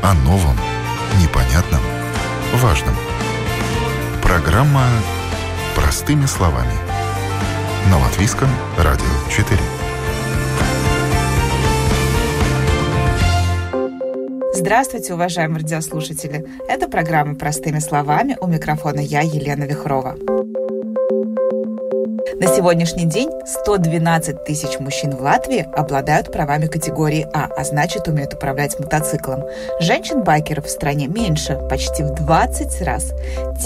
О новом, непонятном, важном. Программа «Простыми словами». На Латвийском радио 4. Здравствуйте, уважаемые радиослушатели! Это программа «Простыми словами». У микрофона я, Елена Вихрова. На сегодняшний день 112 тысяч мужчин в Латвии обладают правами категории А, а значит умеют управлять мотоциклом. Женщин-байкеров в стране меньше, почти в 20 раз.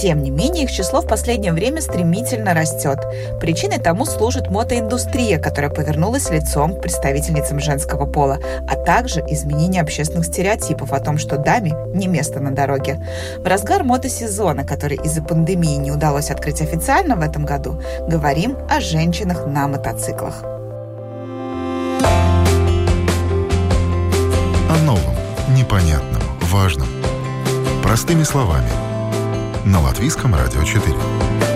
Тем не менее, их число в последнее время стремительно растет. Причиной тому служит мотоиндустрия, которая повернулась лицом к представительницам женского пола, а также изменение общественных стереотипов о том, что даме не место на дороге. В разгар мотосезона, который из-за пандемии не удалось открыть официально в этом году, говорим о женщинах на мотоциклах. О новом, непонятном, важном. Простыми словами. На Латвийском радио 4.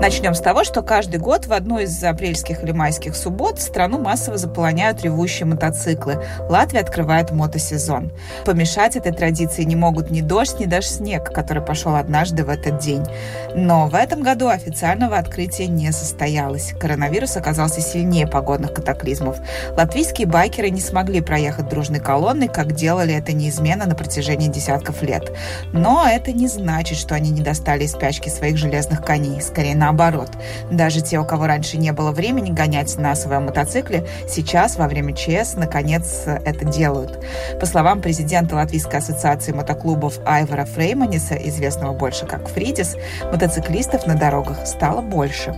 Начнем с того, что каждый год в одну из апрельских или майских суббот страну массово заполоняют ревущие мотоциклы. Латвия открывает мотосезон. Помешать этой традиции не могут ни дождь, ни даже снег, который пошел однажды в этот день. Но в этом году официального открытия не состоялось. Коронавирус оказался сильнее погодных катаклизмов. Латвийские байкеры не смогли проехать дружной колонной, как делали это неизменно на протяжении десятков лет. Но это не значит, что они не достали из спячки своих железных коней. Скорее, на наоборот. Даже те, у кого раньше не было времени гонять на своем мотоцикле, сейчас во время ЧС наконец это делают. По словам президента Латвийской ассоциации мотоклубов Айвара Фрейманиса, известного больше как Фридис, мотоциклистов на дорогах стало больше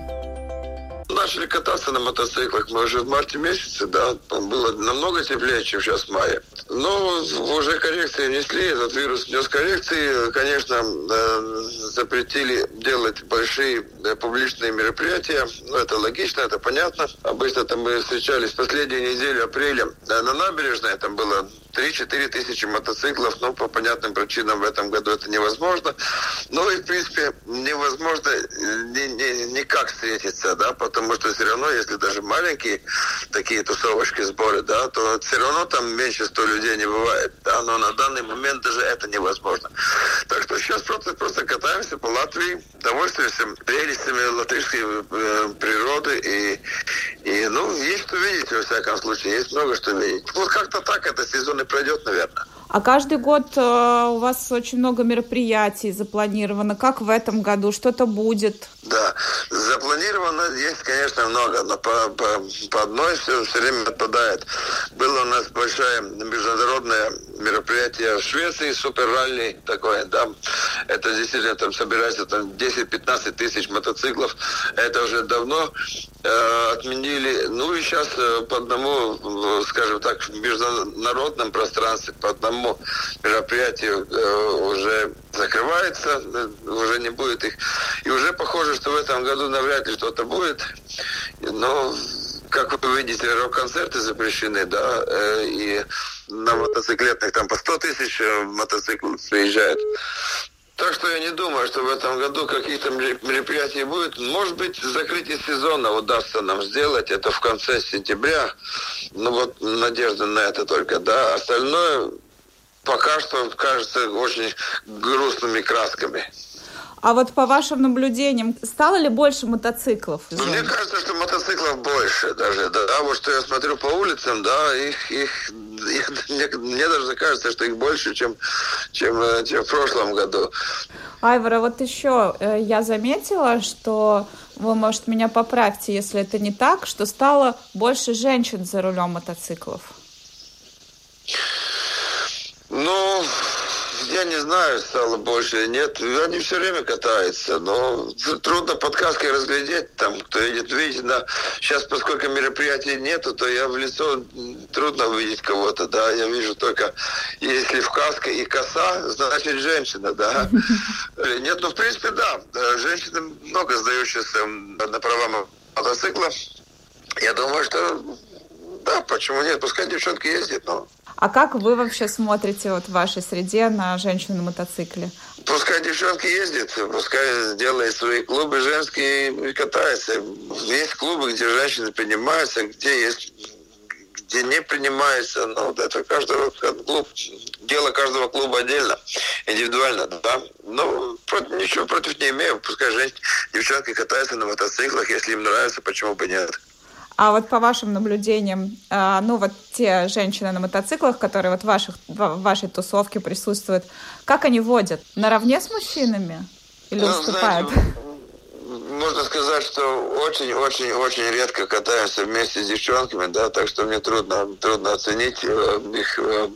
начали кататься на мотоциклах мы уже в марте месяце, да, было намного теплее, чем сейчас в мае. Но уже коррекции внесли, этот вирус внес коррекции. Конечно, э, запретили делать большие э, публичные мероприятия. Ну, это логично, это понятно. Обычно там мы встречались последнюю неделю апреля на набережной, там было 3-4 тысячи мотоциклов, но по понятным причинам в этом году это невозможно. Ну и, в принципе, невозможно ни, ни, никак встретиться, да, потому что все равно, если даже маленькие такие тусовочки, сборы, да, то все равно там меньше 100 людей не бывает, да, но на данный момент даже это невозможно. Так что сейчас просто, просто катаемся по Латвии, довольствуемся прелестями латышской э, природы и, и, ну, есть что видеть, во всяком случае, есть много что видеть. Вот как-то так это сезон и пройдет, наверное. А каждый год э, у вас очень много мероприятий запланировано. Как в этом году? Что-то будет? Да, запланировано есть, конечно, много, но по, по, по одной все, все время отпадает. Было у нас большое международное мероприятие в Швеции, супер-ралли такое, да. Это действительно там собирается там 10-15 тысяч мотоциклов. Это уже давно э, отменили. Ну и сейчас э, по одному, скажем так, в международном пространстве, по одному мероприятию э, уже закрывается, э, уже не будет их. И уже похоже, что в этом году навряд ли что-то будет. Но, как вы видите, рок-концерты запрещены, да, э, и на мотоциклетных там по 100 тысяч мотоциклов приезжают. Так что я не думаю, что в этом году каких-то мероприятий будет. Может быть, закрытие сезона удастся нам сделать. Это в конце сентября. Ну вот надежда на это только, да. Остальное пока что кажется очень грустными красками. А вот по вашим наблюдениям, стало ли больше мотоциклов? Ну, мне кажется, что мотоциклов больше даже. Да, а вот что я смотрю по улицам, да, их, их, их мне, мне даже кажется, что их больше, чем, чем, э, чем в прошлом году. Айвара, вот еще э, я заметила, что вы, может, меня поправьте, если это не так, что стало больше женщин за рулем мотоциклов. Ну, я не знаю, стало больше или нет. Они все время катаются, но трудно подсказкой разглядеть, там, кто едет, видеть, да. Сейчас, поскольку мероприятий нету, то я в лицо трудно увидеть кого-то, да. Я вижу только, если в каске и коса, значит, женщина, да. Нет, ну, в принципе, да. Женщины много сдающиеся на права мотоцикла. Я думаю, что да, почему нет? Пускай девчонки ездят, но а как вы вообще смотрите вот в вашей среде на женщину на мотоцикле? Пускай девчонки ездят, пускай делают свои клубы женские и катаются. Есть клубы, где женщины поднимаются, где есть где не принимается, ну, вот это каждого клуб, дело каждого клуба отдельно, индивидуально, да. Но против, ничего против не имею, пускай женщины, девчонки катаются на мотоциклах, если им нравится, почему бы нет. А вот по вашим наблюдениям, а, ну вот те женщины на мотоциклах, которые вот в, ваших, в вашей тусовке присутствуют, как они водят? Наравне с мужчинами? Или ну, уступают? Знаете, можно сказать, что очень-очень-очень редко катаемся вместе с девчонками, да, так что мне трудно, трудно оценить э, их э,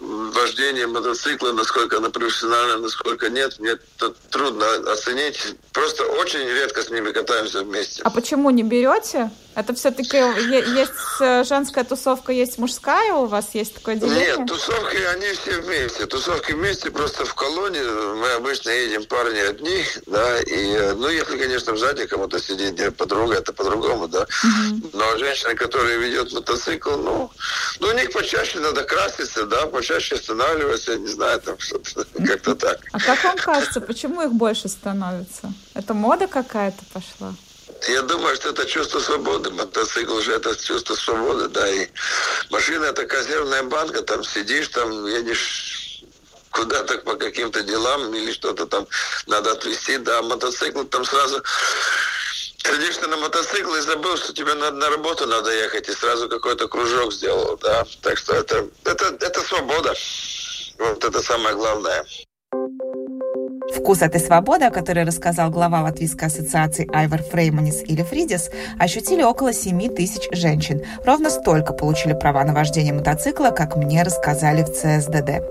вождение мотоцикла, насколько оно профессионально, насколько нет, мне это трудно оценить. Просто очень редко с ними катаемся вместе. А почему не берете? Это все-таки есть э, женская тусовка, есть мужская у вас? Есть такое деление? Нет, тусовки, они все вместе. Тусовки вместе просто в колонии. Мы обычно едем парни одни, да, и, э, ну, если, конечно, сзади кому-то сидит подруга, это по-другому, да. Угу. Но женщина, которая ведет мотоцикл, ну, ну, у них почаще надо краситься, да, почаще останавливаться, не знаю, там что-то, как-то так. А как вам кажется, почему их больше становится? Это мода какая-то пошла? Я думаю, что это чувство свободы. Мотоцикл же это чувство свободы, да. И машина это консервная банка, там сидишь, там едешь куда-то по каким-то делам или что-то там надо отвезти, да, мотоцикл там сразу садишься на мотоцикл и забыл, что тебе на, на работу надо ехать, и сразу какой-то кружок сделал, да. Так что это, это, это свобода. Вот это самое главное. Вкус этой свободы, о которой рассказал глава Латвийской ассоциации Айвар Фрейманис или Фридис, ощутили около 7 тысяч женщин. Ровно столько получили права на вождение мотоцикла, как мне рассказали в ЦСДД.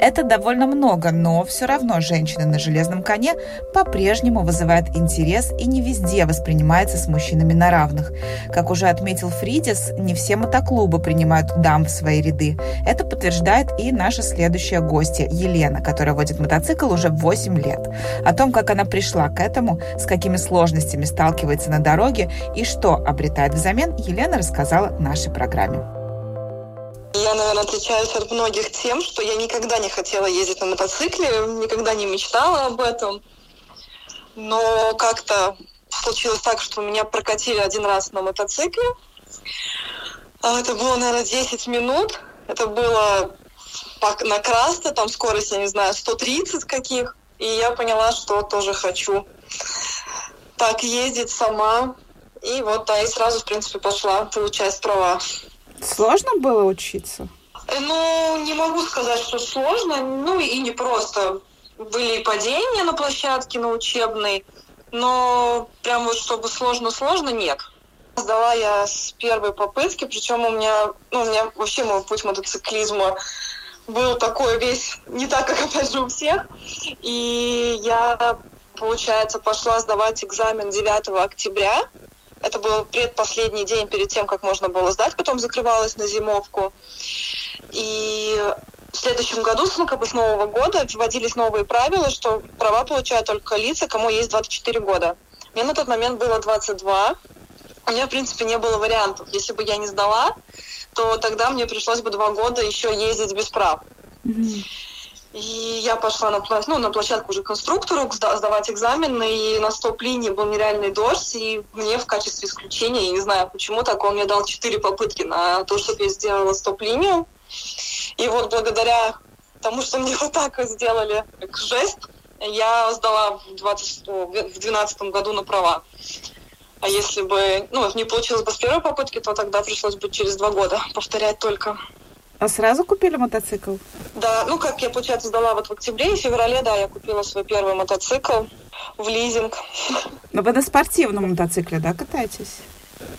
Это довольно много, но все равно женщины на железном коне по-прежнему вызывают интерес и не везде воспринимается с мужчинами на равных. Как уже отметил Фридис, не все мотоклубы принимают дам в свои ряды. Это подтверждает и наша следующая гостья Елена, которая водит мотоцикл уже 8 лет. О том, как она пришла к этому, с какими сложностями сталкивается на дороге и что обретает взамен, Елена рассказала нашей программе. Я, наверное, отличаюсь от многих тем, что я никогда не хотела ездить на мотоцикле, никогда не мечтала об этом. Но как-то случилось так, что меня прокатили один раз на мотоцикле. А, это было, наверное, 10 минут. Это было на Красте, там скорость, я не знаю, 130 каких. И я поняла, что тоже хочу так ездить сама. И вот, да, и сразу, в принципе, пошла получать права. Сложно было учиться? Ну, не могу сказать, что сложно. Ну, и не просто. Были и падения на площадке, на учебной. Но прям вот чтобы сложно-сложно, нет. Сдала я с первой попытки, причем у меня, ну, у меня вообще мой путь мотоциклизма был такой весь не так, как опять же у всех. И я, получается, пошла сдавать экзамен 9 октября. Это был предпоследний день перед тем, как можно было сдать, потом закрывалась на зимовку. И в следующем году, ну, как бы с Нового года, вводились новые правила, что права получают только лица, кому есть 24 года. Мне на тот момент было 22. У меня, в принципе, не было вариантов. Если бы я не сдала, то тогда мне пришлось бы два года еще ездить без прав. Mm-hmm. И я пошла на, ну, на площадку уже конструктору сдавать экзамены, и на стоп-линии был нереальный дождь, и мне в качестве исключения, я не знаю почему так, он мне дал четыре попытки на то, чтобы я сделала стоп-линию. И вот благодаря тому, что мне вот так сделали жест, я сдала в 2012 году на права. А если бы ну, не получилось бы с первой попытки, то тогда пришлось бы через два года повторять только. А сразу купили мотоцикл? Да, ну как я, получается, сдала вот в октябре и феврале, да, я купила свой первый мотоцикл в лизинг. Но вы на спортивном мотоцикле, да, катаетесь?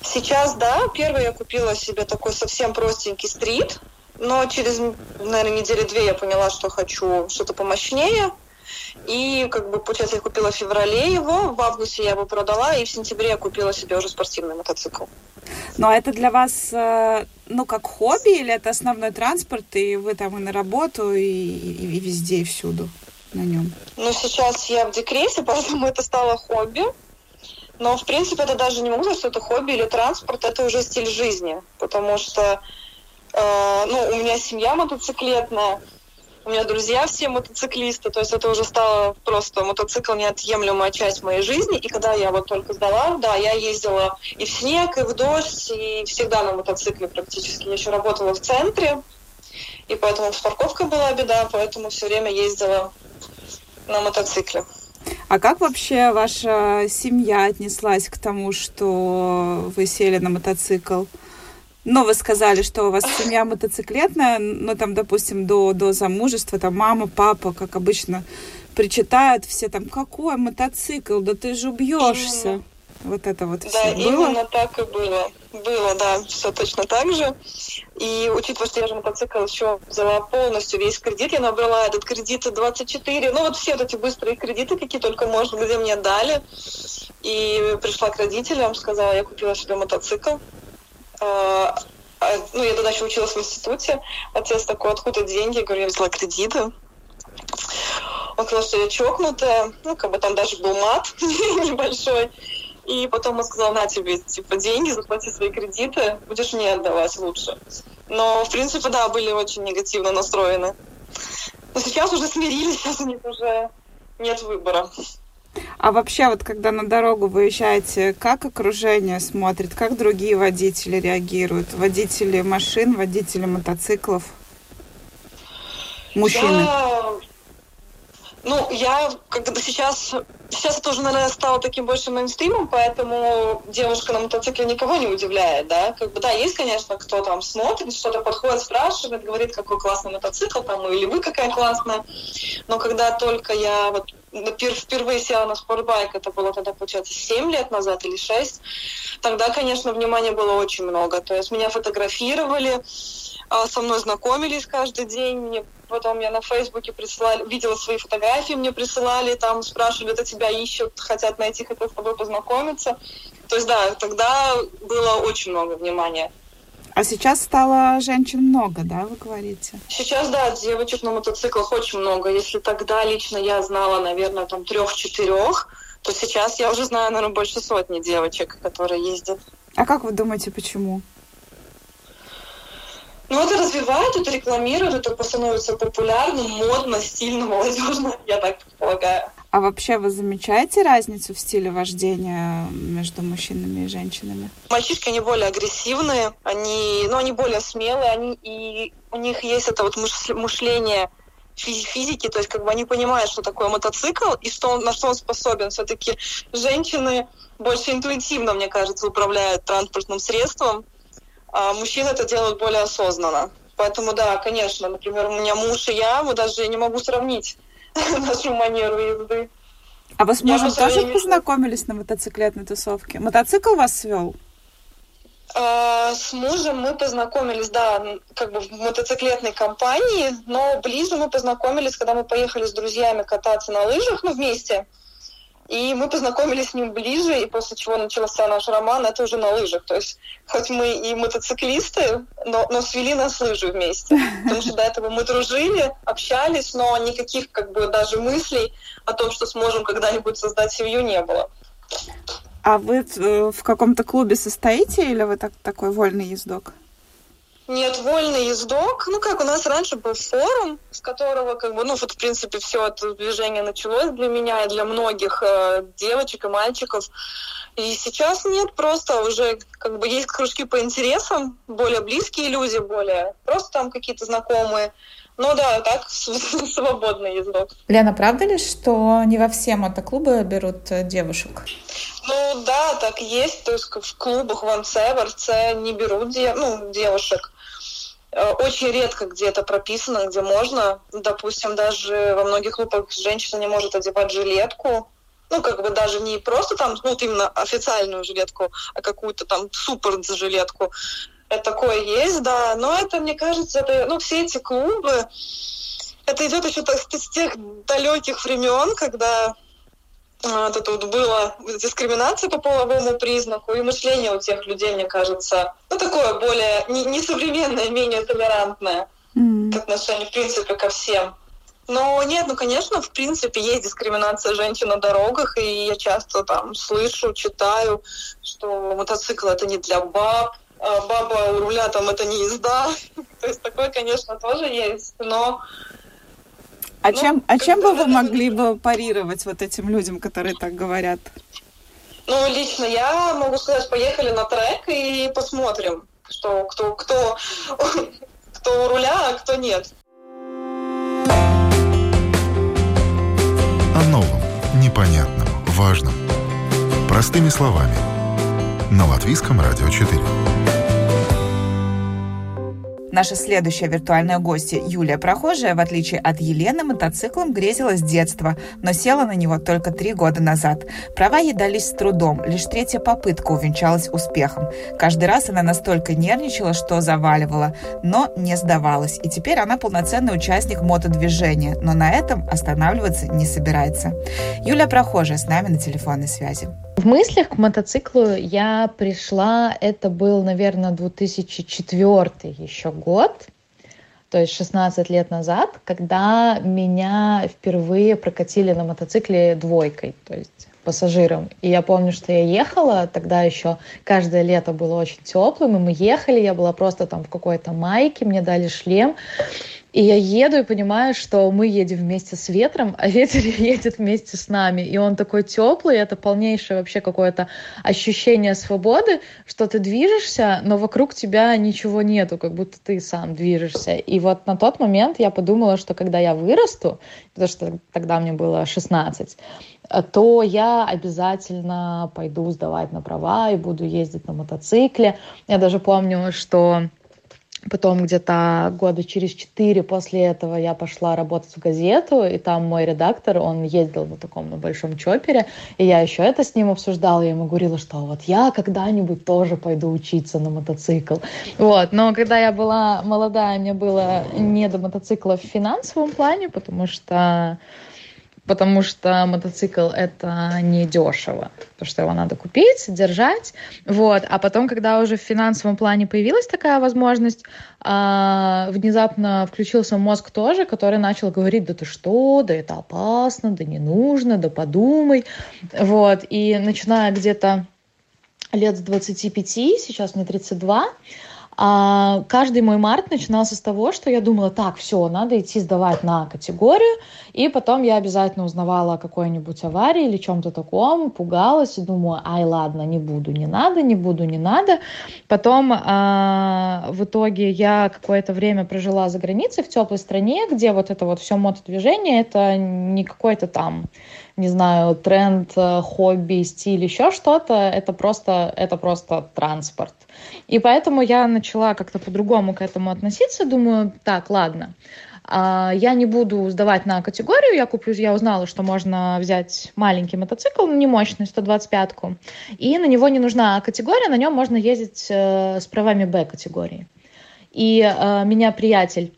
Сейчас, да. Первый я купила себе такой совсем простенький стрит, но через, наверное, недели две я поняла, что хочу что-то помощнее. И, как бы, получается, я купила в феврале его, в августе я его продала, и в сентябре я купила себе уже спортивный мотоцикл. Ну, а это для вас, э, ну, как хобби, или это основной транспорт, и вы там и на работу, и, и, и везде, и всюду на нем? Ну, сейчас я в декрете, поэтому это стало хобби. Но, в принципе, это даже не могу сказать, что это хобби или транспорт, это уже стиль жизни. Потому что, э, ну, у меня семья мотоциклетная, У меня друзья все мотоциклисты, то есть это уже стало просто мотоцикл неотъемлемая часть моей жизни. И когда я вот только сдала, да, я ездила и в снег, и в дождь, и всегда на мотоцикле практически. Я еще работала в центре, и поэтому с парковкой была беда, поэтому все время ездила на мотоцикле. А как вообще ваша семья отнеслась к тому, что вы сели на мотоцикл? Ну, вы сказали, что у вас семья мотоциклетная, ну, там, допустим, до, до замужества, там, мама, папа, как обычно, причитают все там, какой мотоцикл, да ты же убьешься. Вот это вот да, все было? именно так и было. Было, да, все точно так же. И учитывая, что я же мотоцикл еще взяла полностью весь кредит, я набрала этот кредит 24, ну вот все вот эти быстрые кредиты, какие только можно, где мне дали. И пришла к родителям, сказала, я купила себе мотоцикл. А, а, ну, я тогда еще училась в институте. Отец такой, откуда деньги? Я говорю, я взяла кредиты. Он сказал, что я чокнутая. Ну, как бы там даже был мат небольшой. И потом он сказал, на тебе, типа, деньги, заплати свои кредиты, будешь мне отдавать лучше. Но, в принципе, да, были очень негативно настроены. Но сейчас уже смирились, сейчас у них уже нет выбора. А вообще, вот когда на дорогу выезжаете, как окружение смотрит, как другие водители реагируют? Водители машин, водители мотоциклов? Мужчины? Я... Ну, я как бы сейчас Сейчас это уже, наверное, стало таким больше мейнстримом, поэтому девушка на мотоцикле никого не удивляет, да. Как бы, да, есть, конечно, кто там смотрит, что-то подходит, спрашивает, говорит, какой классный мотоцикл, там, или вы какая классная. Но когда только я вот впервые села на спортбайк, это было тогда, получается, 7 лет назад или 6, тогда, конечно, внимания было очень много. То есть меня фотографировали, со мной знакомились каждый день, мне потом я на Фейсбуке присылали, видела свои фотографии, мне присылали, там спрашивали, это тебя ищут, хотят найти, хотят с тобой познакомиться. То есть, да, тогда было очень много внимания. А сейчас стало женщин много, да, вы говорите? Сейчас, да, девочек на мотоциклах очень много. Если тогда лично я знала, наверное, там трех-четырех, то сейчас я уже знаю, наверное, больше сотни девочек, которые ездят. А как вы думаете, почему? Ну, это развивает, это рекламирует, это становится популярным, модно, стильно, молодежно, я так предполагаю. А вообще вы замечаете разницу в стиле вождения между мужчинами и женщинами? Мальчишки, они более агрессивные, они, ну, они более смелые, они, и у них есть это вот мышление физики, то есть как бы они понимают, что такое мотоцикл и что он, на что он способен. Все-таки женщины больше интуитивно, мне кажется, управляют транспортным средством, а мужчины это делают более осознанно. Поэтому, да, конечно, например, у меня муж и я, мы даже не могу сравнить нашу манеру езды. А вы с мужем тоже познакомились на мотоциклетной тусовке? Мотоцикл вас свел? А, с мужем мы познакомились, да, как бы в мотоциклетной компании, но ближе мы познакомились, когда мы поехали с друзьями кататься на лыжах, ну, вместе. И мы познакомились с ним ближе, и после чего начался наш роман, это уже на лыжах. То есть, хоть мы и мотоциклисты, но, но свели нас лыжи вместе. Потому что до этого мы дружили, общались, но никаких как бы даже мыслей о том, что сможем когда-нибудь создать семью, не было. А вы в каком-то клубе состоите или вы так, такой вольный ездок? Нет, вольный ездок. Ну, как у нас раньше был форум, с которого, как бы, ну, вот, в принципе, все это движение началось для меня и для многих э, девочек и мальчиков. И сейчас нет, просто уже, как бы, есть кружки по интересам, более близкие люди, более просто там какие-то знакомые. Ну да, так, свободный ездок. Лена, правда ли, что не во все мотоклубы берут э, девушек? Ну да, так есть. То есть в клубах в МЦ, в РЦ не берут де, ну, девушек. Э, очень редко где это прописано, где можно. Допустим, даже во многих клубах женщина не может одевать жилетку. Ну, как бы даже не просто там, ну, вот именно официальную жилетку, а какую-то там супер жилетку. Это такое есть, да. Но это, мне кажется, это, ну, все эти клубы, это идет еще с тех далеких времен, когда вот это вот была дискриминация по половому признаку, и мышление у тех людей, мне кажется, ну, такое более несовременное, не менее толерантное mm. к отношению, в принципе, ко всем. Но нет, ну, конечно, в принципе, есть дискриминация женщин на дорогах, и я часто там слышу, читаю, что мотоцикл — это не для баб, а баба у руля там — это не езда. То есть такое, конечно, тоже есть, но А ну, чем, а чем бы вы могли бы парировать вот этим людям, которые так говорят? Ну, лично я могу сказать, поехали на трек и посмотрим, что, кто, кто, кто у руля, а кто нет. О новом, непонятном, важном. Простыми словами. На Латвийском радио 4. Наша следующая виртуальная гостья Юлия Прохожая, в отличие от Елены, мотоциклом грезила с детства, но села на него только три года назад. Права ей дались с трудом, лишь третья попытка увенчалась успехом. Каждый раз она настолько нервничала, что заваливала, но не сдавалась. И теперь она полноценный участник мотодвижения, но на этом останавливаться не собирается. Юлия Прохожая с нами на телефонной связи. В мыслях к мотоциклу я пришла, это был, наверное, 2004 еще год, то есть 16 лет назад, когда меня впервые прокатили на мотоцикле двойкой, то есть пассажиром. И я помню, что я ехала, тогда еще каждое лето было очень теплым, и мы ехали, я была просто там в какой-то майке, мне дали шлем, и я еду и понимаю, что мы едем вместе с ветром, а ветер едет вместе с нами. И он такой теплый, это полнейшее вообще какое-то ощущение свободы, что ты движешься, но вокруг тебя ничего нету, как будто ты сам движешься. И вот на тот момент я подумала, что когда я вырасту, потому что тогда мне было 16, то я обязательно пойду сдавать на права и буду ездить на мотоцикле. Я даже помню, что Потом где-то года через четыре после этого я пошла работать в газету, и там мой редактор, он ездил на таком на большом чопере, и я еще это с ним обсуждала, я ему говорила, что вот я когда-нибудь тоже пойду учиться на мотоцикл. Вот, но когда я была молодая, мне было не до мотоцикла в финансовом плане, потому что потому что мотоцикл это не дешево, потому что его надо купить, держать, вот, а потом, когда уже в финансовом плане появилась такая возможность, а, внезапно включился мозг тоже, который начал говорить, да ты что, да это опасно, да не нужно, да подумай, вот, и начиная где-то лет с 25, сейчас мне 32, а каждый мой март начинался с того, что я думала, так, все, надо идти сдавать на категорию, и потом я обязательно узнавала о какой-нибудь аварии или чем-то таком, пугалась и думаю, ай, ладно, не буду, не надо, не буду, не надо. Потом а, в итоге я какое-то время прожила за границей в теплой стране, где вот это вот все мотодвижение, это не какой-то там не знаю, тренд, э, хобби, стиль, еще что-то, это просто, это просто транспорт. И поэтому я начала как-то по-другому к этому относиться, думаю, так, ладно, а, я не буду сдавать на категорию, я куплю, я узнала, что можно взять маленький мотоцикл, не мощный, 125-ку, и на него не нужна категория, на нем можно ездить э, с правами Б-категории. И э, меня приятель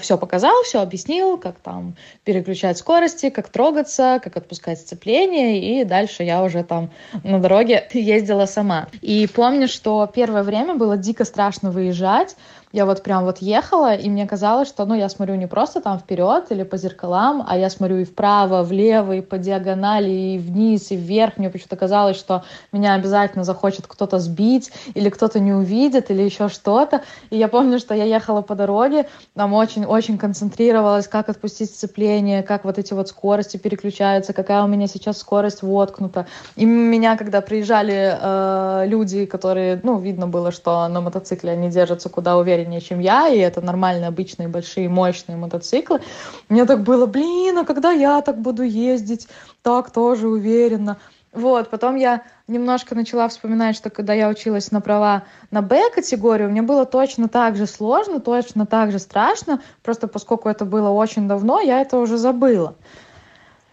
все показал, все объяснил, как там переключать скорости, как трогаться, как отпускать сцепление, и дальше я уже там на дороге ездила сама. И помню, что первое время было дико страшно выезжать, я вот прям вот ехала, и мне казалось, что, ну, я смотрю не просто там вперед или по зеркалам, а я смотрю и вправо, влево, и по диагонали, и вниз, и вверх. Мне почему-то казалось, что меня обязательно захочет кто-то сбить, или кто-то не увидит, или еще что-то. И я помню, что я ехала по дороге, там очень-очень концентрировалась, как отпустить сцепление, как вот эти вот скорости переключаются, какая у меня сейчас скорость воткнута. И меня, когда приезжали э, люди, которые, ну, видно было, что на мотоцикле они держатся куда увереннее, увереннее, чем я, и это нормальные, обычные, большие, мощные мотоциклы. Мне так было, блин, а когда я так буду ездить, так тоже уверенно. Вот, потом я немножко начала вспоминать, что когда я училась на права на Б-категорию, мне было точно так же сложно, точно так же страшно, просто поскольку это было очень давно, я это уже забыла.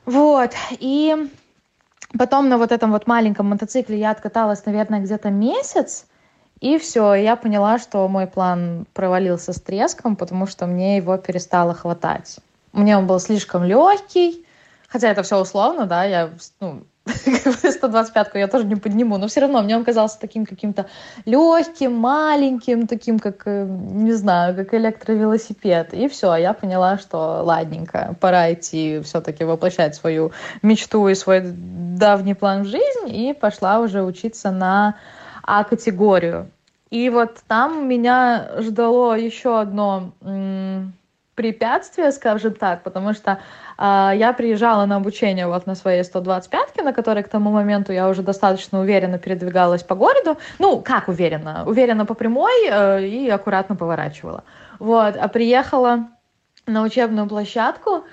Вот, и потом на вот этом вот маленьком мотоцикле я откаталась, наверное, где-то месяц, и все, я поняла, что мой план провалился с треском, потому что мне его перестало хватать. Мне он был слишком легкий, хотя это все условно, да, я, ну, 125-ку я тоже не подниму, но все равно мне он казался таким каким-то легким, маленьким, таким, как, э, не знаю, как электровелосипед. И все, я поняла, что ладненько, пора идти все-таки воплощать свою мечту и свой давний план в жизнь, и пошла уже учиться на а-категорию. И вот там меня ждало еще одно препятствие, скажем так, потому что э, я приезжала на обучение вот на своей 125-ке, на которой к тому моменту я уже достаточно уверенно передвигалась по городу. Ну, как уверенно? Уверенно по прямой э, и аккуратно поворачивала. Вот, а приехала на учебную площадку,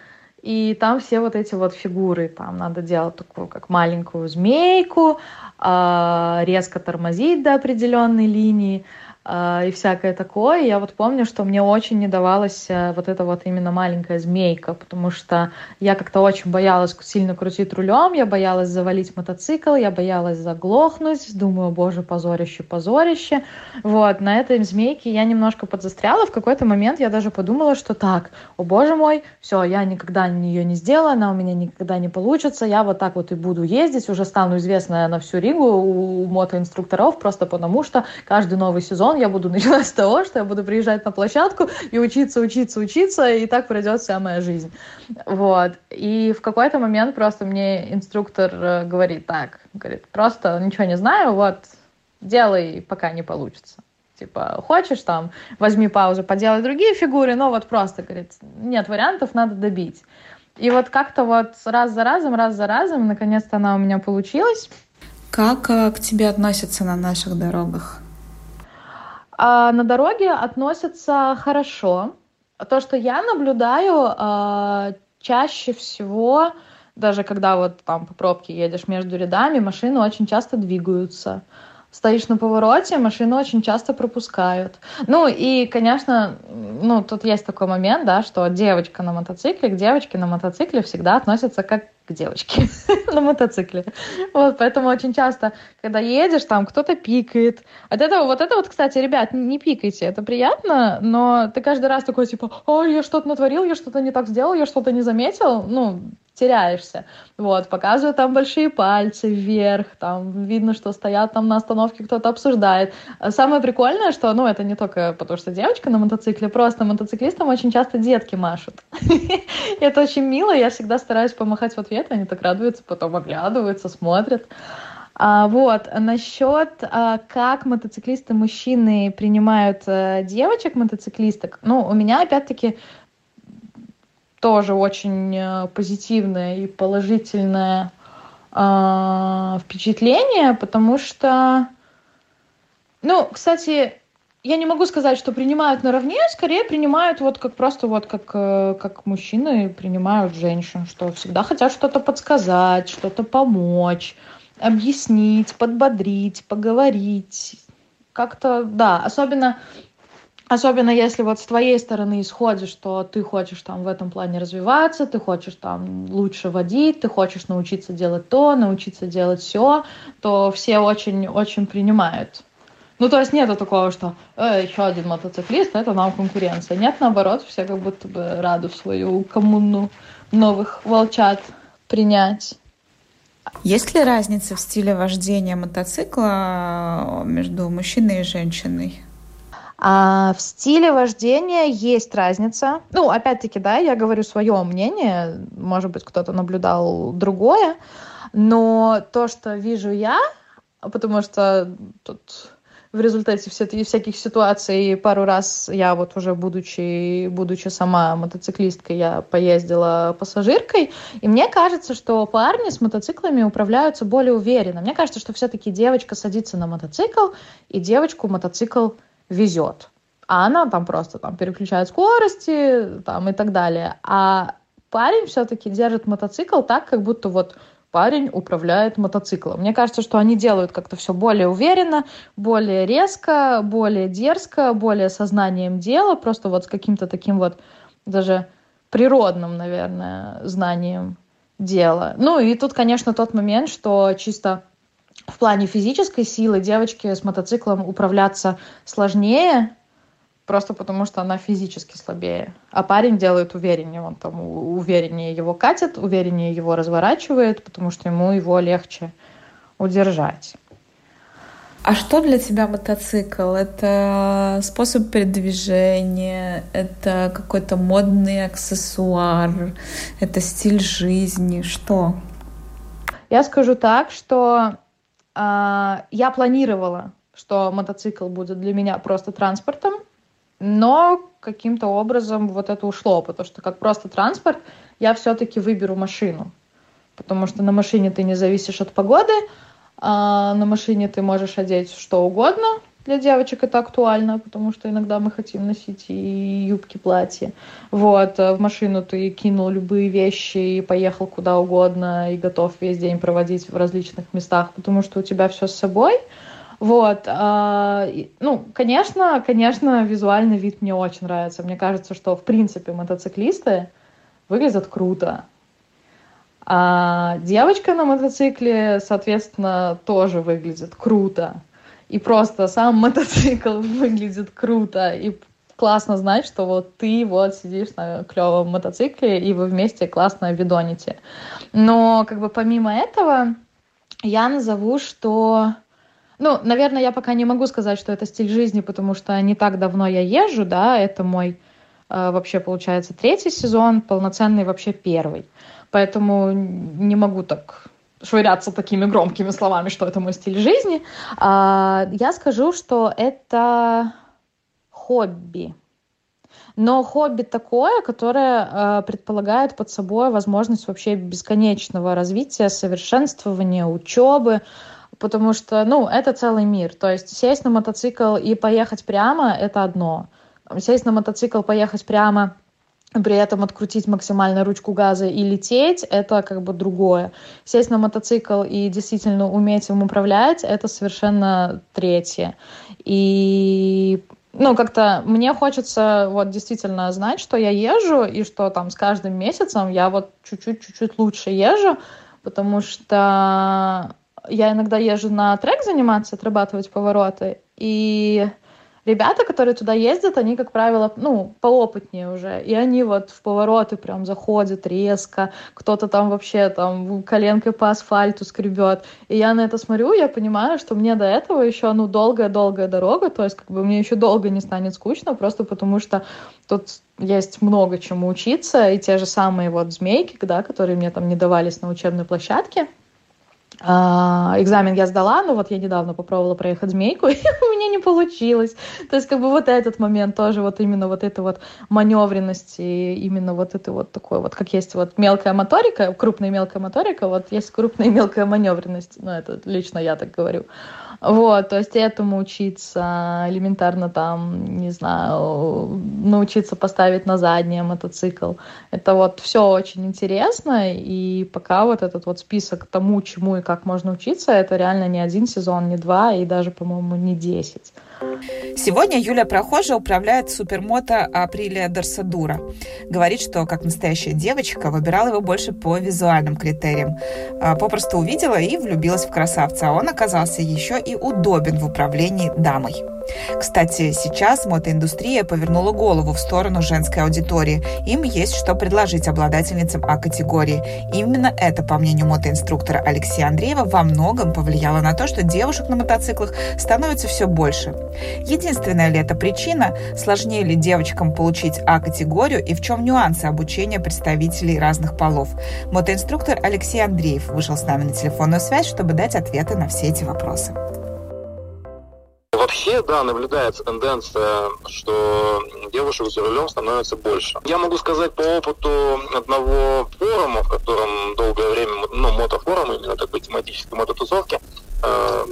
и там все вот эти вот фигуры, там надо делать такую как маленькую змейку, резко тормозить до определенной линии, а, и всякое такое. Я вот помню, что мне очень не давалась э, вот эта вот именно маленькая змейка, потому что я как-то очень боялась сильно крутить рулем, я боялась завалить мотоцикл, я боялась заглохнуть, думаю, боже, позорище, позорище. Вот, на этой змейке я немножко подзастряла, в какой-то момент я даже подумала, что так, о боже мой, все, я никогда ее не сделаю, она у меня никогда не получится, я вот так вот и буду ездить, уже стану известная на всю Ригу у мотоинструкторов, просто потому что каждый новый сезон я буду начинать с того, что я буду приезжать на площадку и учиться, учиться, учиться, и так пройдет вся моя жизнь. Вот. И в какой-то момент просто мне инструктор э, говорит так, говорит, просто ничего не знаю, вот, делай, пока не получится. Типа, хочешь там, возьми паузу, поделай другие фигуры, но вот просто, говорит, нет вариантов, надо добить. И вот как-то вот раз за разом, раз за разом, наконец-то она у меня получилась. Как э, к тебе относятся на наших дорогах? А на дороге относятся хорошо. То, что я наблюдаю, а, чаще всего, даже когда вот там по пробке едешь между рядами, машины очень часто двигаются стоишь на повороте, машины очень часто пропускают. Ну и, конечно, ну тут есть такой момент, да, что девочка на мотоцикле к девочке на мотоцикле всегда относятся как к девочке на мотоцикле. Вот, поэтому очень часто, когда едешь, там кто-то пикает. От этого, вот это вот, кстати, ребят, не пикайте, это приятно, но ты каждый раз такой, типа, ой, я что-то натворил, я что-то не так сделал, я что-то не заметил. Ну, теряешься. Вот, показывают там большие пальцы вверх, там видно, что стоят там на остановке, кто-то обсуждает. Самое прикольное, что, ну, это не только потому, что девочка на мотоцикле, просто мотоциклистам очень часто детки машут. Это очень мило, я всегда стараюсь помахать в ответ, они так радуются, потом оглядываются, смотрят. А, вот, насчет, а, как мотоциклисты мужчины принимают а, девочек мотоциклисток, ну, у меня, опять-таки, тоже очень э, позитивное и положительное э, впечатление, потому что, ну, кстати, я не могу сказать, что принимают наравне, скорее принимают вот как просто вот как, э, как мужчины принимают женщин, что всегда хотят что-то подсказать, что-то помочь, объяснить, подбодрить, поговорить. Как-то, да, особенно Особенно если вот с твоей стороны исходит, что ты хочешь там в этом плане развиваться, ты хочешь там лучше водить, ты хочешь научиться делать то, научиться делать все, то все очень-очень принимают. Ну, то есть нету такого, что э, еще один мотоциклист, это нам конкуренция. Нет, наоборот, все как будто бы рады в свою коммуну новых волчат принять. Есть ли разница в стиле вождения мотоцикла между мужчиной и женщиной? А в стиле вождения есть разница. Ну, опять-таки, да, я говорю свое мнение, может быть, кто-то наблюдал другое, но то, что вижу я, потому что тут в результате всяких ситуаций пару раз я вот уже будучи, будучи сама мотоциклисткой, я поездила пассажиркой, и мне кажется, что парни с мотоциклами управляются более уверенно. Мне кажется, что все-таки девочка садится на мотоцикл, и девочку мотоцикл везет. А она там просто там переключает скорости там, и так далее. А парень все-таки держит мотоцикл так, как будто вот парень управляет мотоциклом. Мне кажется, что они делают как-то все более уверенно, более резко, более дерзко, более сознанием дела, просто вот с каким-то таким вот даже природным, наверное, знанием дела. Ну и тут, конечно, тот момент, что чисто в плане физической силы девочке с мотоциклом управляться сложнее, просто потому что она физически слабее. А парень делает увереннее, он там увереннее его катит, увереннее его разворачивает, потому что ему его легче удержать. А что для тебя мотоцикл? Это способ передвижения, это какой-то модный аксессуар, это стиль жизни, что? Я скажу так, что я планировала, что мотоцикл будет для меня просто транспортом, Но каким-то образом вот это ушло, потому что как просто транспорт я все-таки выберу машину. Потому что на машине ты не зависишь от погоды, а на машине ты можешь одеть что угодно. Для девочек это актуально, потому что иногда мы хотим носить и юбки, платья. Вот, а в машину ты кинул любые вещи и поехал куда угодно и готов весь день проводить в различных местах, потому что у тебя все с собой. Вот, а, ну, конечно, конечно, визуальный вид мне очень нравится. Мне кажется, что, в принципе, мотоциклисты выглядят круто. А девочка на мотоцикле, соответственно, тоже выглядит круто. И просто сам мотоцикл выглядит круто. И классно знать, что вот ты вот сидишь на клевом мотоцикле, и вы вместе классно видоните. Но как бы помимо этого, я назову, что ну, наверное, я пока не могу сказать, что это стиль жизни, потому что не так давно я езжу, да, это мой э, вообще, получается, третий сезон, полноценный вообще первый. Поэтому не могу так швыряться такими громкими словами, что это мой стиль жизни. А, я скажу, что это хобби. Но хобби такое, которое э, предполагает под собой возможность вообще бесконечного развития, совершенствования, учебы, потому что, ну, это целый мир. То есть сесть на мотоцикл и поехать прямо — это одно. Сесть на мотоцикл, поехать прямо при этом открутить максимально ручку газа и лететь, это как бы другое. Сесть на мотоцикл и действительно уметь им управлять, это совершенно третье. И ну, как-то мне хочется вот действительно знать, что я езжу, и что там с каждым месяцем я вот чуть-чуть-чуть лучше езжу, потому что я иногда езжу на трек заниматься, отрабатывать повороты, и ребята, которые туда ездят, они, как правило, ну, поопытнее уже, и они вот в повороты прям заходят резко, кто-то там вообще там коленкой по асфальту скребет, и я на это смотрю, я понимаю, что мне до этого еще, ну, долгая-долгая дорога, то есть, как бы мне еще долго не станет скучно, просто потому что тут есть много чему учиться, и те же самые вот змейки, да, которые мне там не давались на учебной площадке, а, экзамен я сдала, но вот я недавно попробовала проехать змейку, и у меня не получилось. То есть как бы вот этот момент тоже вот именно вот этой вот маневренности, именно вот это вот такой вот, как есть вот мелкая моторика, крупная и мелкая моторика, вот есть крупная и мелкая маневренность, ну это лично я так говорю. Вот, то есть этому учиться, элементарно там, не знаю, научиться поставить на заднее мотоцикл. Это вот все очень интересно, и пока вот этот вот список тому, чему и как можно учиться, это реально не один сезон, не два, и даже, по-моему, не десять. Сегодня Юля Прохожа управляет супермото Априлия Дорсадура. Говорит, что как настоящая девочка выбирала его больше по визуальным критериям. А, попросту увидела и влюбилась в красавца, а он оказался еще и удобен в управлении дамой. Кстати, сейчас мотоиндустрия повернула голову в сторону женской аудитории. Им есть что предложить обладательницам А-категории. Именно это, по мнению мотоинструктора Алексея Андреева, во многом повлияло на то, что девушек на мотоциклах становится все больше. Единственная ли это причина? Сложнее ли девочкам получить А-категорию и в чем нюансы обучения представителей разных полов? Мотоинструктор Алексей Андреев вышел с нами на телефонную связь, чтобы дать ответы на все эти вопросы. Вообще, да, наблюдается тенденция, что девушек за рулем становится больше. Я могу сказать по опыту одного форума, в котором долгое время, ну, мотофорум, именно такой тематической мототусовки,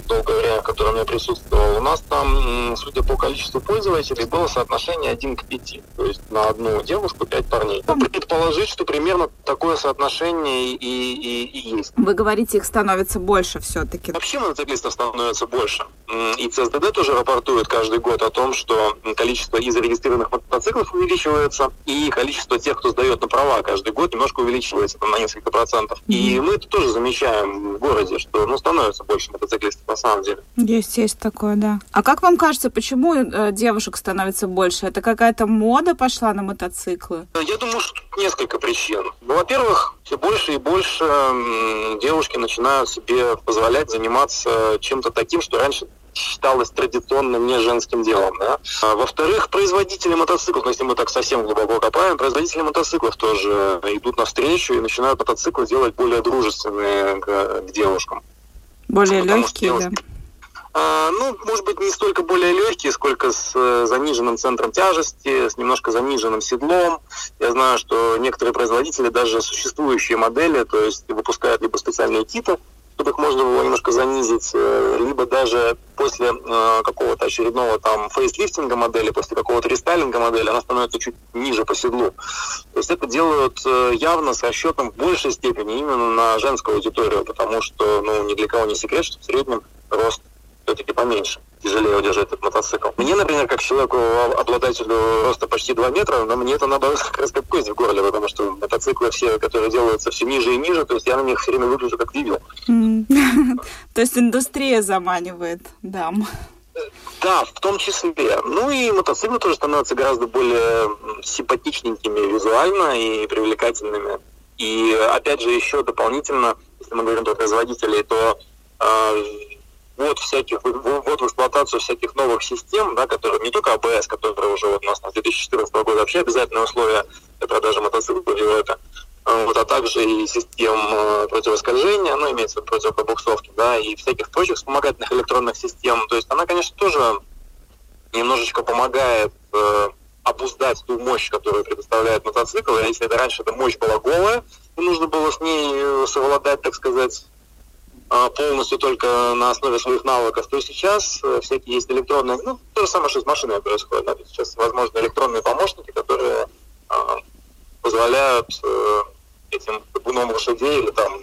долгое время, в котором я присутствовал, у нас там, судя по количеству пользователей, было соотношение 1 к 5. То есть на одну девушку 5 парней. Ну, предположить, что примерно такое соотношение и, и, и есть. Вы говорите, их становится больше все-таки. Вообще мотоциклистов становится больше. И ЦСДД тоже рапортует каждый год о том, что количество и зарегистрированных мотоциклов увеличивается, и количество тех, кто сдает на права каждый год, немножко увеличивается там, на несколько процентов. Mm-hmm. И мы это тоже замечаем в городе, что ну, становится больше мотоциклистов на самом деле. Есть, есть такое, да. А как вам кажется, почему э, девушек становится больше? Это какая-то мода пошла на мотоциклы? Я думаю, что тут несколько причин. Ну, во-первых, все больше и больше девушки начинают себе позволять заниматься чем-то таким, что раньше считалось традиционным не женским делом. Да? А, во-вторых, производители мотоциклов, ну, если мы так совсем глубоко копаем, производители мотоциклов тоже идут навстречу и начинают мотоциклы делать более дружественные к, к девушкам. Более легкие, да. А, ну, может быть, не столько более легкие, сколько с э, заниженным центром тяжести, с немножко заниженным седлом. Я знаю, что некоторые производители даже существующие модели, то есть выпускают либо специальные киты, чтобы их можно было немножко занизить, э, либо даже после э, какого-то очередного там фейслифтинга модели, после какого-то рестайлинга модели, она становится чуть ниже по седлу. То есть это делают явно с расчетом в большей степени именно на женскую аудиторию, потому что, ну, ни для кого не секрет, что в среднем рост все-таки поменьше, тяжелее удержать этот мотоцикл. Мне, например, как человеку, обладателю роста почти 2 метра, но мне это наоборот как раз как кость в горле, потому что мотоциклы все, которые делаются все ниже и ниже, то есть я на них все время выгляжу как вивил. То есть индустрия заманивает дам. Да, в том числе. Ну и мотоциклы тоже становятся гораздо более симпатичненькими визуально и привлекательными. И опять же еще дополнительно, если мы говорим про производителей, то э, ввод всяких, ввод в эксплуатацию всяких новых систем, да, которые не только АБС, которые уже вот у нас с 2014 года вообще обязательное условие для продажи мотоциклов Европе, а, вот, а также и систем э, противоскольжения, ну, имеется в виду противопробуксовки, да, и всяких прочих вспомогательных электронных систем. То есть она, конечно, тоже немножечко помогает э, обуздать ту мощь, которую предоставляет мотоцикл. Если это раньше эта мощь была голая, и нужно было с ней э, совладать, так сказать, полностью только на основе своих навыков, то сейчас э, всякие есть электронные, ну, то же самое, что с машиной происходит. Да? Сейчас, возможно, электронные помощники, которые а, позволяют э, этим гуном лошадей или там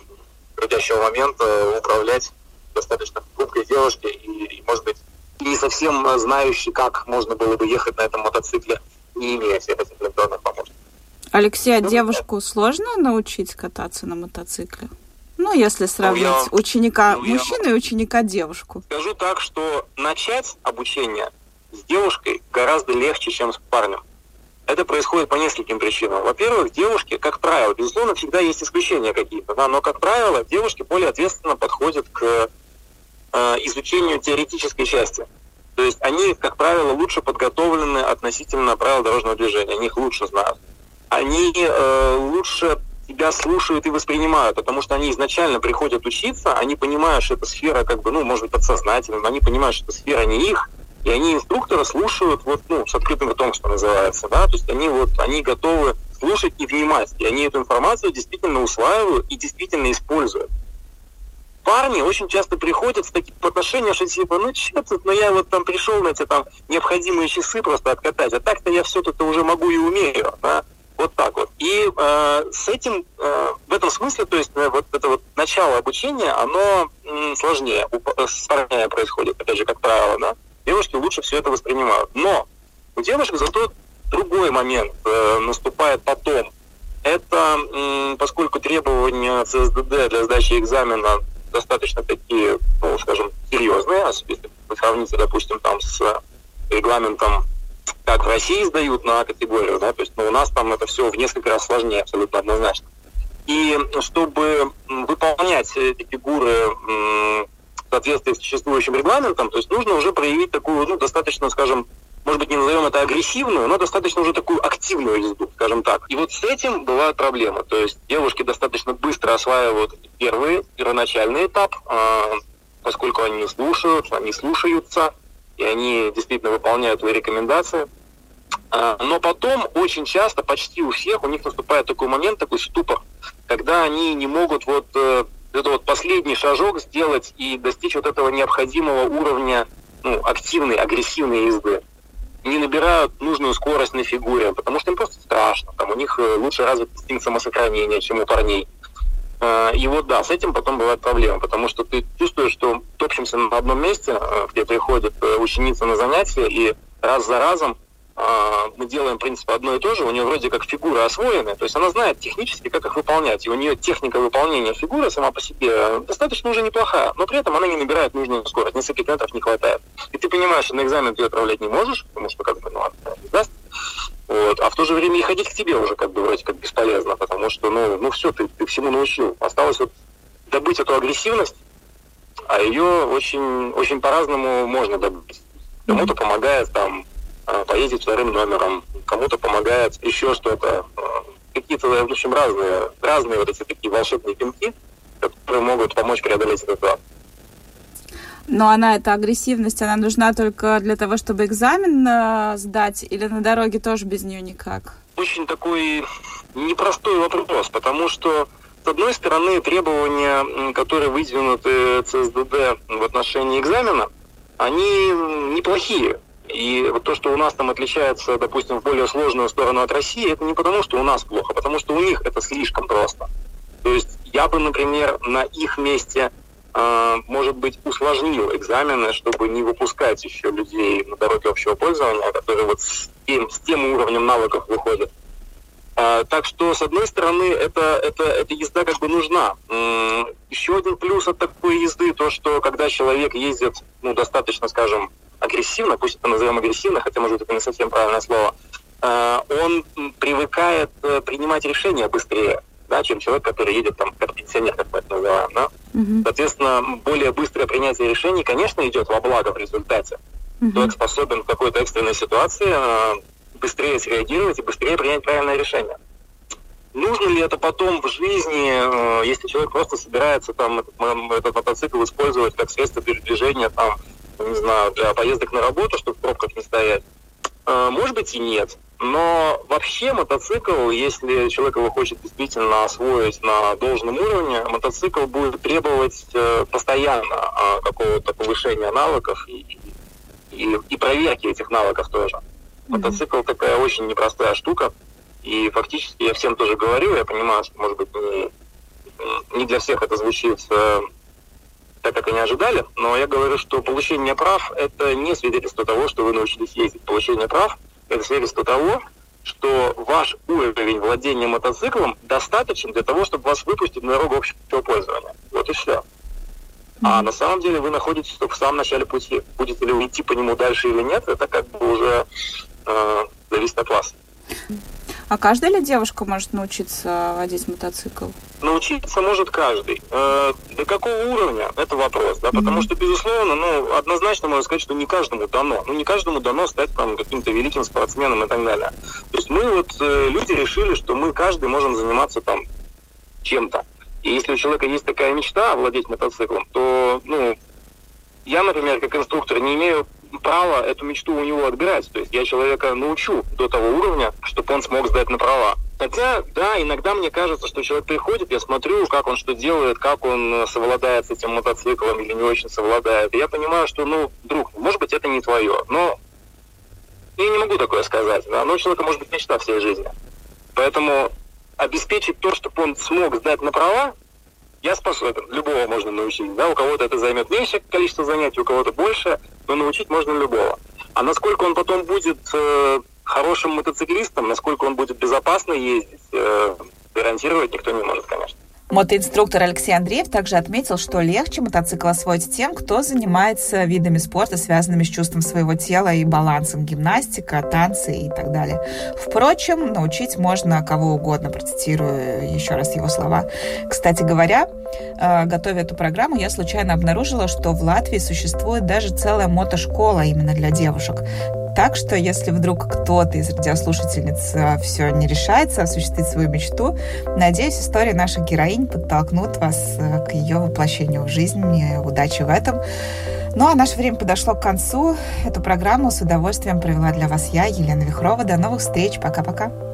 крутящего момента управлять достаточно хрупкой девушке и, и, может быть, не совсем знающий, как можно было бы ехать на этом мотоцикле, не имея всех этих электронных помощников. Алексей, а ну, девушку сложно научить кататься на мотоцикле? Ну, если сравнить ну, я, ученика ну, мужчину я, и ученика девушку. Скажу так, что начать обучение с девушкой гораздо легче, чем с парнем. Это происходит по нескольким причинам. Во-первых, девушки, как правило, безусловно, всегда есть исключения какие-то, да, но, как правило, девушки более ответственно подходят к э, изучению теоретической части. То есть они, как правило, лучше подготовлены относительно правил дорожного движения, они их лучше знают. Они э, лучше тебя слушают и воспринимают, потому что они изначально приходят учиться, они понимают, что эта сфера, как бы, ну, может быть, подсознательно, но они понимают, что эта сфера не их, и они инструктора слушают вот, ну, с открытым ртом, что называется, да, то есть они вот, они готовы слушать и внимать, и они эту информацию действительно усваивают и действительно используют. Парни очень часто приходят с таким отношением, что типа, ну что тут, ну я вот там пришел на эти там необходимые часы просто откатать, а так-то я все тут уже могу и умею, да. Вот так вот. И э, с этим, э, в этом смысле, то есть э, вот это вот начало обучения, оно э, сложнее, сложнее происходит, опять же, как правило, да. Девушки лучше все это воспринимают. Но у девушек зато другой момент э, наступает потом. Это, э, поскольку требования ЦСДД для сдачи экзамена достаточно такие, ну, скажем, серьезные, если вы сравните, допустим, там с регламентом как в России сдают на категорию, да, то есть ну, у нас там это все в несколько раз сложнее, абсолютно однозначно. И чтобы выполнять эти фигуры в соответствии с существующим регламентом, то есть нужно уже проявить такую, ну, достаточно, скажем, может быть, не назовем это агрессивную, но достаточно уже такую активную езду, скажем так. И вот с этим бывает проблема. То есть девушки достаточно быстро осваивают первый, первоначальный этап, а, поскольку они слушают, они слушаются, и они действительно выполняют твои рекомендации. А, но потом очень часто, почти у всех, у них наступает такой момент, такой ступор, когда они не могут вот э, это вот последний шажок сделать и достичь вот этого необходимого уровня ну, активной, агрессивной езды. Не набирают нужную скорость на фигуре, потому что им просто страшно. Там у них э, лучше развит инстинкт самосохранения, чем у парней. А, и вот да, с этим потом бывает проблема, потому что ты чувствуешь, что топчемся на одном месте, э, где приходит э, ученица на занятия, и раз за разом мы делаем, в принципе, одно и то же, у нее вроде как фигура освоенная, то есть она знает технически, как их выполнять, и у нее техника выполнения фигуры сама по себе достаточно уже неплохая, но при этом она не набирает нужную скорость, нескольких метров не хватает. И ты понимаешь, что на экзамен ты отправлять не можешь, потому что как бы, ну, она не даст, вот. А в то же время и ходить к тебе уже как бы вроде как бесполезно, потому что, ну, ну все, ты, ты всему научил. Осталось вот добыть эту агрессивность, а ее очень, очень по-разному можно добыть. Кому-то помогает там а, поездить вторым номером, кому-то помогает еще что-то. Какие-то, в общем, разные, разные вот эти такие волшебные пинки, которые могут помочь преодолеть этот этап. Но она, эта агрессивность, она нужна только для того, чтобы экзамен э, сдать, или на дороге тоже без нее никак? Очень такой непростой вопрос, потому что с одной стороны, требования, которые выдвинуты ЦСДД в отношении экзамена, они неплохие. И вот то, что у нас там отличается, допустим, в более сложную сторону от России, это не потому, что у нас плохо, а потому что у них это слишком просто. То есть я бы, например, на их месте, может быть, усложнил экзамены, чтобы не выпускать еще людей на дороге общего пользования, которые вот с тем, с тем уровнем навыков выходят. А, так что, с одной стороны, это, это, эта езда как бы нужна. Еще один плюс от такой езды, то, что когда человек ездит, ну, достаточно, скажем, агрессивно, пусть это назовем агрессивно, хотя, может, это не совсем правильное слово, а, он привыкает э, принимать решения быстрее, да, чем человек, который едет там как пенсионер, как мы это называем. Да? Угу. Соответственно, более быстрое принятие решений, конечно, идет во благо в результате. Угу. Человек способен в какой-то экстренной ситуации а, быстрее среагировать и быстрее принять правильное решение. Нужно ли это потом в жизни, э, если человек просто собирается там этот, этот мотоцикл использовать как средство передвижения, там, не знаю, для поездок на работу, чтобы в пробках не стоять? Э, может быть и нет. Но вообще мотоцикл, если человек его хочет действительно освоить на должном уровне, мотоцикл будет требовать э, постоянно какого-то повышения навыков и, и, и проверки этих навыков тоже. Мотоцикл такая очень непростая штука. И фактически я всем тоже говорю, я понимаю, что, может быть, не, не для всех это звучит э, так, как они ожидали, но я говорю, что получение прав – это не свидетельство того, что вы научились ездить. Получение прав – это свидетельство того, что ваш уровень владения мотоциклом достаточен для того, чтобы вас выпустить на дорогу общего пользования. Вот и все. А на самом деле вы находитесь только в самом начале пути. Будете ли вы идти по нему дальше или нет, это как бы уже э, зависит от вас. А каждая ли девушка может научиться водить мотоцикл? Научиться может каждый. Э, до какого уровня? Это вопрос, да, потому mm-hmm. что, безусловно, ну, однозначно можно сказать, что не каждому дано. Ну, не каждому дано стать там каким-то великим спортсменом и так далее. То есть мы вот, э, люди решили, что мы каждый можем заниматься там чем-то. И если у человека есть такая мечта овладеть мотоциклом, то, ну, я, например, как инструктор, не имею права эту мечту у него отбирать. То есть я человека научу до того уровня, чтобы он смог сдать на права. Хотя, да, иногда мне кажется, что человек приходит, я смотрю, как он что делает, как он совладает с этим мотоциклом или не очень совладает. И я понимаю, что, ну, друг, может быть, это не твое. Но я не могу такое сказать. Да? Но у человека может быть мечта всей жизни. Поэтому обеспечить то, чтобы он смог сдать на права, я способен. Любого можно научить. Да? У кого-то это займет меньшее количество занятий, у кого-то больше, но научить можно любого. А насколько он потом будет э, хорошим мотоциклистом, насколько он будет безопасно ездить, э, гарантировать никто не может, конечно. Мотоинструктор Алексей Андреев также отметил, что легче мотоцикл освоить тем, кто занимается видами спорта, связанными с чувством своего тела и балансом, гимнастика, танцы и так далее. Впрочем, научить можно кого угодно, процитирую еще раз его слова. Кстати говоря, э, готовя эту программу, я случайно обнаружила, что в Латвии существует даже целая мотошкола именно для девушек. Так что, если вдруг кто-то из радиослушательниц э, все не решается осуществить свою мечту, надеюсь, история наших героинь подтолкнут вас э, к ее воплощению в жизнь. Удачи в этом. Ну а наше время подошло к концу. Эту программу с удовольствием провела для вас я, Елена Вихрова. До новых встреч. Пока-пока.